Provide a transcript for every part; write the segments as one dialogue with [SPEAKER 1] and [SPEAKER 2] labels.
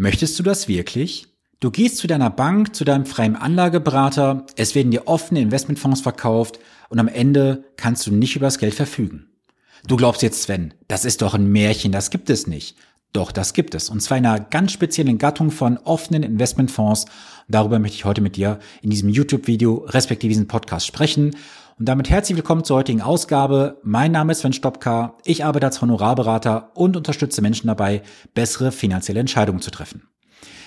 [SPEAKER 1] Möchtest du das wirklich? Du gehst zu deiner Bank, zu deinem freien Anlageberater, es werden dir offene Investmentfonds verkauft und am Ende kannst du nicht über das Geld verfügen. Du glaubst jetzt, Sven, das ist doch ein Märchen, das gibt es nicht. Doch, das gibt es. Und zwar in einer ganz speziellen Gattung von offenen Investmentfonds. Darüber möchte ich heute mit dir in diesem YouTube-Video respektive diesem Podcast sprechen. Und damit herzlich willkommen zur heutigen Ausgabe. Mein Name ist Sven Stopka. Ich arbeite als Honorarberater und unterstütze Menschen dabei, bessere finanzielle Entscheidungen zu treffen.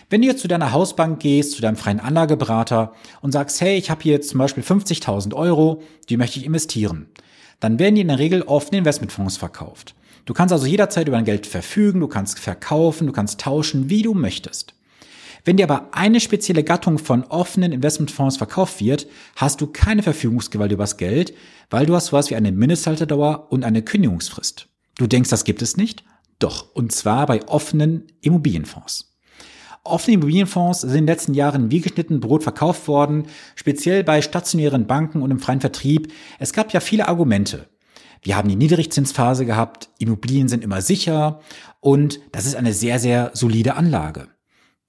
[SPEAKER 1] Wenn du jetzt zu deiner Hausbank gehst, zu deinem freien Anlageberater und sagst, hey, ich habe hier zum Beispiel 50.000 Euro, die möchte ich investieren, dann werden die in der Regel offene Investmentfonds verkauft. Du kannst also jederzeit über dein Geld verfügen, du kannst verkaufen, du kannst tauschen, wie du möchtest. Wenn dir aber eine spezielle Gattung von offenen Investmentfonds verkauft wird, hast du keine Verfügungsgewalt über das Geld, weil du hast sowas wie eine Mindesthalterdauer und eine Kündigungsfrist. Du denkst, das gibt es nicht? Doch, und zwar bei offenen Immobilienfonds. Offene Immobilienfonds sind in den letzten Jahren wie geschnitten Brot verkauft worden, speziell bei stationären Banken und im freien Vertrieb. Es gab ja viele Argumente. Wir haben die Niedrigzinsphase gehabt, Immobilien sind immer sicher und das ist eine sehr, sehr solide Anlage.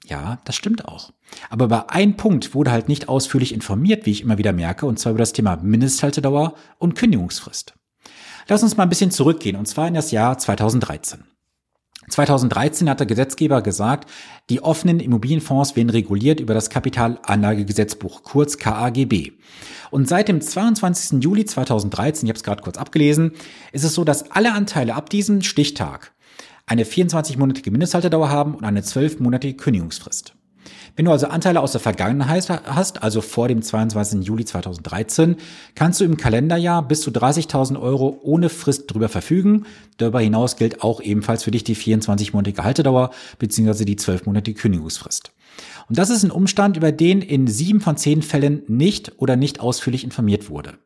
[SPEAKER 1] Ja, das stimmt auch. Aber über einen Punkt wurde halt nicht ausführlich informiert, wie ich immer wieder merke, und zwar über das Thema Mindesthaltedauer und Kündigungsfrist. Lass uns mal ein bisschen zurückgehen, und zwar in das Jahr 2013. 2013 hat der Gesetzgeber gesagt, die offenen Immobilienfonds werden reguliert über das Kapitalanlagegesetzbuch, kurz KAGB. Und seit dem 22. Juli 2013, ich habe es gerade kurz abgelesen, ist es so, dass alle Anteile ab diesem Stichtag eine 24-monatige Mindesthaltedauer haben und eine 12-monatige Kündigungsfrist. Wenn du also Anteile aus der Vergangenheit hast, also vor dem 22. Juli 2013, kannst du im Kalenderjahr bis zu 30.000 Euro ohne Frist drüber verfügen. Darüber hinaus gilt auch ebenfalls für dich die 24-monatige Haltedauer bzw. die 12-monatige Kündigungsfrist. Und das ist ein Umstand, über den in sieben von zehn Fällen nicht oder nicht ausführlich informiert wurde.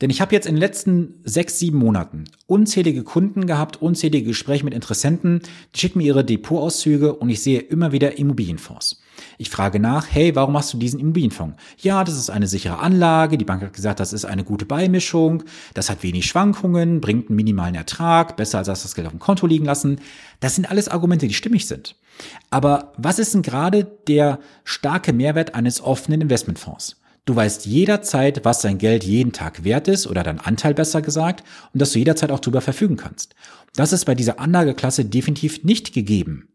[SPEAKER 1] Denn ich habe jetzt in den letzten sechs, sieben Monaten unzählige Kunden gehabt, unzählige Gespräche mit Interessenten, die schicken mir ihre Depotauszüge und ich sehe immer wieder Immobilienfonds. Ich frage nach, hey, warum machst du diesen Immobilienfonds? Ja, das ist eine sichere Anlage. Die Bank hat gesagt, das ist eine gute Beimischung. Das hat wenig Schwankungen, bringt einen minimalen Ertrag, besser als das Geld auf dem Konto liegen lassen. Das sind alles Argumente, die stimmig sind. Aber was ist denn gerade der starke Mehrwert eines offenen Investmentfonds? Du weißt jederzeit, was dein Geld jeden Tag wert ist oder dein Anteil besser gesagt und dass du jederzeit auch darüber verfügen kannst. Das ist bei dieser Anlageklasse definitiv nicht gegeben.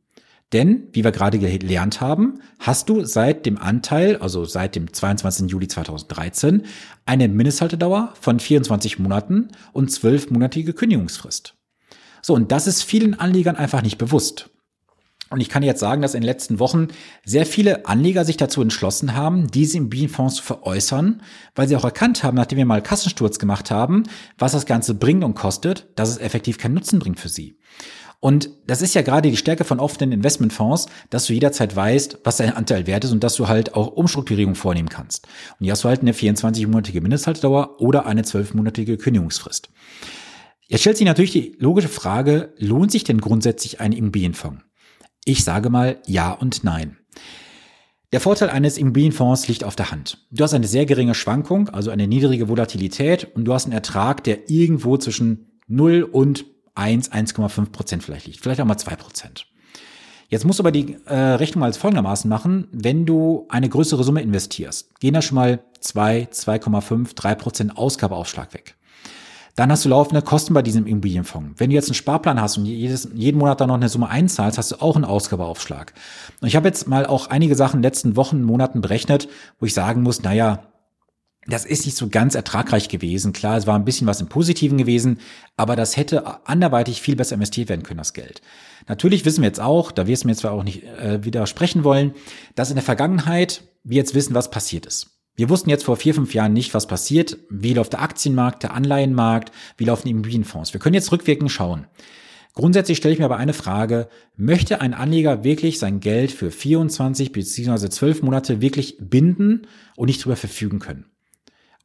[SPEAKER 1] Denn, wie wir gerade gelernt haben, hast du seit dem Anteil, also seit dem 22. Juli 2013, eine Mindesthaltedauer von 24 Monaten und 12-monatige Kündigungsfrist. So, und das ist vielen Anlegern einfach nicht bewusst. Und ich kann jetzt sagen, dass in den letzten Wochen sehr viele Anleger sich dazu entschlossen haben, diese Immobilienfonds zu veräußern, weil sie auch erkannt haben, nachdem wir mal Kassensturz gemacht haben, was das Ganze bringt und kostet, dass es effektiv keinen Nutzen bringt für sie. Und das ist ja gerade die Stärke von offenen Investmentfonds, dass du jederzeit weißt, was dein Anteil wert ist und dass du halt auch Umstrukturierung vornehmen kannst. Und hier hast du halt eine 24-monatige Mindesthaltedauer oder eine 12-monatige Kündigungsfrist. Jetzt stellt sich natürlich die logische Frage, lohnt sich denn grundsätzlich ein Immobilienfonds? Ich sage mal ja und nein. Der Vorteil eines Immobilienfonds liegt auf der Hand. Du hast eine sehr geringe Schwankung, also eine niedrige Volatilität und du hast einen Ertrag, der irgendwo zwischen 0 und 1, 1,5 Prozent vielleicht liegt, vielleicht auch mal 2 Prozent. Jetzt musst du aber die äh, Rechnung als folgendermaßen machen, wenn du eine größere Summe investierst, gehen da schon mal 2, 2,5, 3 Prozent Ausgabeaufschlag weg. Dann hast du laufende Kosten bei diesem Immobilienfonds. Wenn du jetzt einen Sparplan hast und jedes, jeden Monat dann noch eine Summe einzahlst, hast du auch einen Ausgabeaufschlag. Und ich habe jetzt mal auch einige Sachen in den letzten Wochen, Monaten berechnet, wo ich sagen muss, naja, das ist nicht so ganz ertragreich gewesen. Klar, es war ein bisschen was im Positiven gewesen, aber das hätte anderweitig viel besser investiert werden können, das Geld. Natürlich wissen wir jetzt auch, da wir es mir zwar auch nicht äh, widersprechen wollen, dass in der Vergangenheit wir jetzt wissen, was passiert ist. Wir wussten jetzt vor vier, fünf Jahren nicht, was passiert, wie läuft der Aktienmarkt, der Anleihenmarkt, wie laufen die Immobilienfonds. Wir können jetzt rückwirkend schauen. Grundsätzlich stelle ich mir aber eine Frage, möchte ein Anleger wirklich sein Geld für 24 bzw. 12 Monate wirklich binden und nicht darüber verfügen können?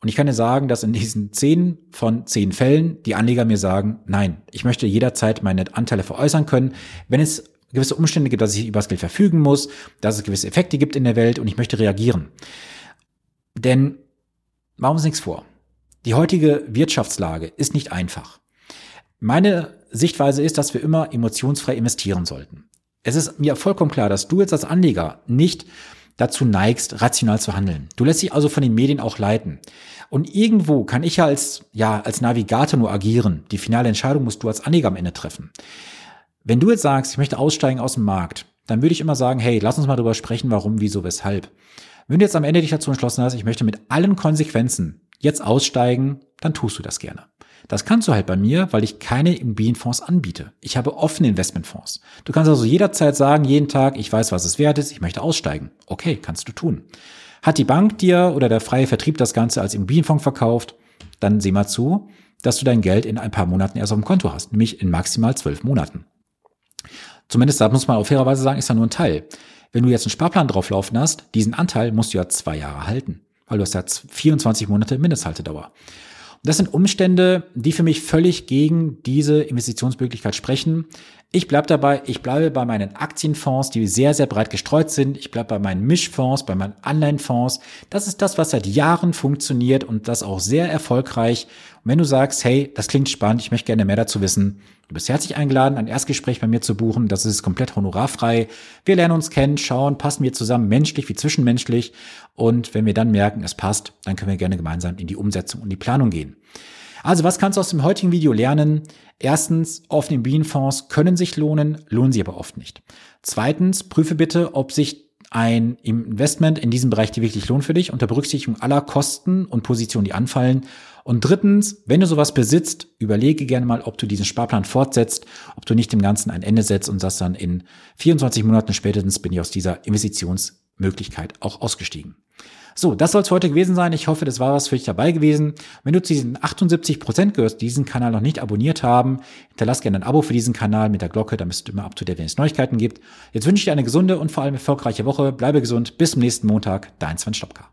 [SPEAKER 1] Und ich kann dir sagen, dass in diesen zehn von zehn Fällen die Anleger mir sagen, nein, ich möchte jederzeit meine Anteile veräußern können, wenn es gewisse Umstände gibt, dass ich über das Geld verfügen muss, dass es gewisse Effekte gibt in der Welt und ich möchte reagieren. Denn machen wir uns nichts vor. Die heutige Wirtschaftslage ist nicht einfach. Meine Sichtweise ist, dass wir immer emotionsfrei investieren sollten. Es ist mir vollkommen klar, dass du jetzt als Anleger nicht dazu neigst, rational zu handeln. Du lässt dich also von den Medien auch leiten. Und irgendwo kann ich ja als, ja, als Navigator nur agieren. Die finale Entscheidung musst du als Anleger am Ende treffen. Wenn du jetzt sagst, ich möchte aussteigen aus dem Markt, dann würde ich immer sagen, hey, lass uns mal darüber sprechen, warum, wieso, weshalb. Wenn du jetzt am Ende dich dazu entschlossen hast, ich möchte mit allen Konsequenzen jetzt aussteigen, dann tust du das gerne. Das kannst du halt bei mir, weil ich keine Immobilienfonds anbiete. Ich habe offene Investmentfonds. Du kannst also jederzeit sagen, jeden Tag, ich weiß, was es wert ist, ich möchte aussteigen. Okay, kannst du tun. Hat die Bank dir oder der freie Vertrieb das Ganze als Immobilienfonds verkauft, dann sieh mal zu, dass du dein Geld in ein paar Monaten erst auf dem Konto hast, nämlich in maximal zwölf Monaten. Zumindest da muss man auf fairerweise sagen, ist ja nur ein Teil. Wenn du jetzt einen Sparplan drauflaufen hast, diesen Anteil musst du ja zwei Jahre halten, weil du hast ja 24 Monate Mindesthaltedauer. Und das sind Umstände, die für mich völlig gegen diese Investitionsmöglichkeit sprechen. Ich bleibe dabei, ich bleibe bei meinen Aktienfonds, die sehr, sehr breit gestreut sind. Ich bleibe bei meinen Mischfonds, bei meinen Anleihenfonds. Das ist das, was seit Jahren funktioniert und das auch sehr erfolgreich. Und wenn du sagst, hey, das klingt spannend, ich möchte gerne mehr dazu wissen, du bist herzlich eingeladen, ein Erstgespräch bei mir zu buchen. Das ist komplett honorarfrei. Wir lernen uns kennen, schauen, passen wir zusammen menschlich wie zwischenmenschlich. Und wenn wir dann merken, es passt, dann können wir gerne gemeinsam in die Umsetzung und die Planung gehen. Also was kannst du aus dem heutigen Video lernen? Erstens, offene Immobilienfonds können sich lohnen, lohnen sie aber oft nicht. Zweitens, prüfe bitte, ob sich ein Investment in diesem Bereich dir wirklich lohnt für dich unter Berücksichtigung aller Kosten und Positionen, die anfallen. Und drittens, wenn du sowas besitzt, überlege gerne mal, ob du diesen Sparplan fortsetzt, ob du nicht dem Ganzen ein Ende setzt und sagst dann in 24 Monaten spätestens bin ich aus dieser Investitionsmöglichkeit auch ausgestiegen. So, das soll es heute gewesen sein. Ich hoffe, das war was für dich dabei gewesen. Wenn du zu diesen 78 Prozent gehörst, die diesen Kanal noch nicht abonniert haben, hinterlass gerne ein Abo für diesen Kanal mit der Glocke, damit du immer up to date, wenn es Neuigkeiten gibt. Jetzt wünsche ich dir eine gesunde und vor allem erfolgreiche Woche. Bleibe gesund. Bis zum nächsten Montag. Dein Sven Stopka.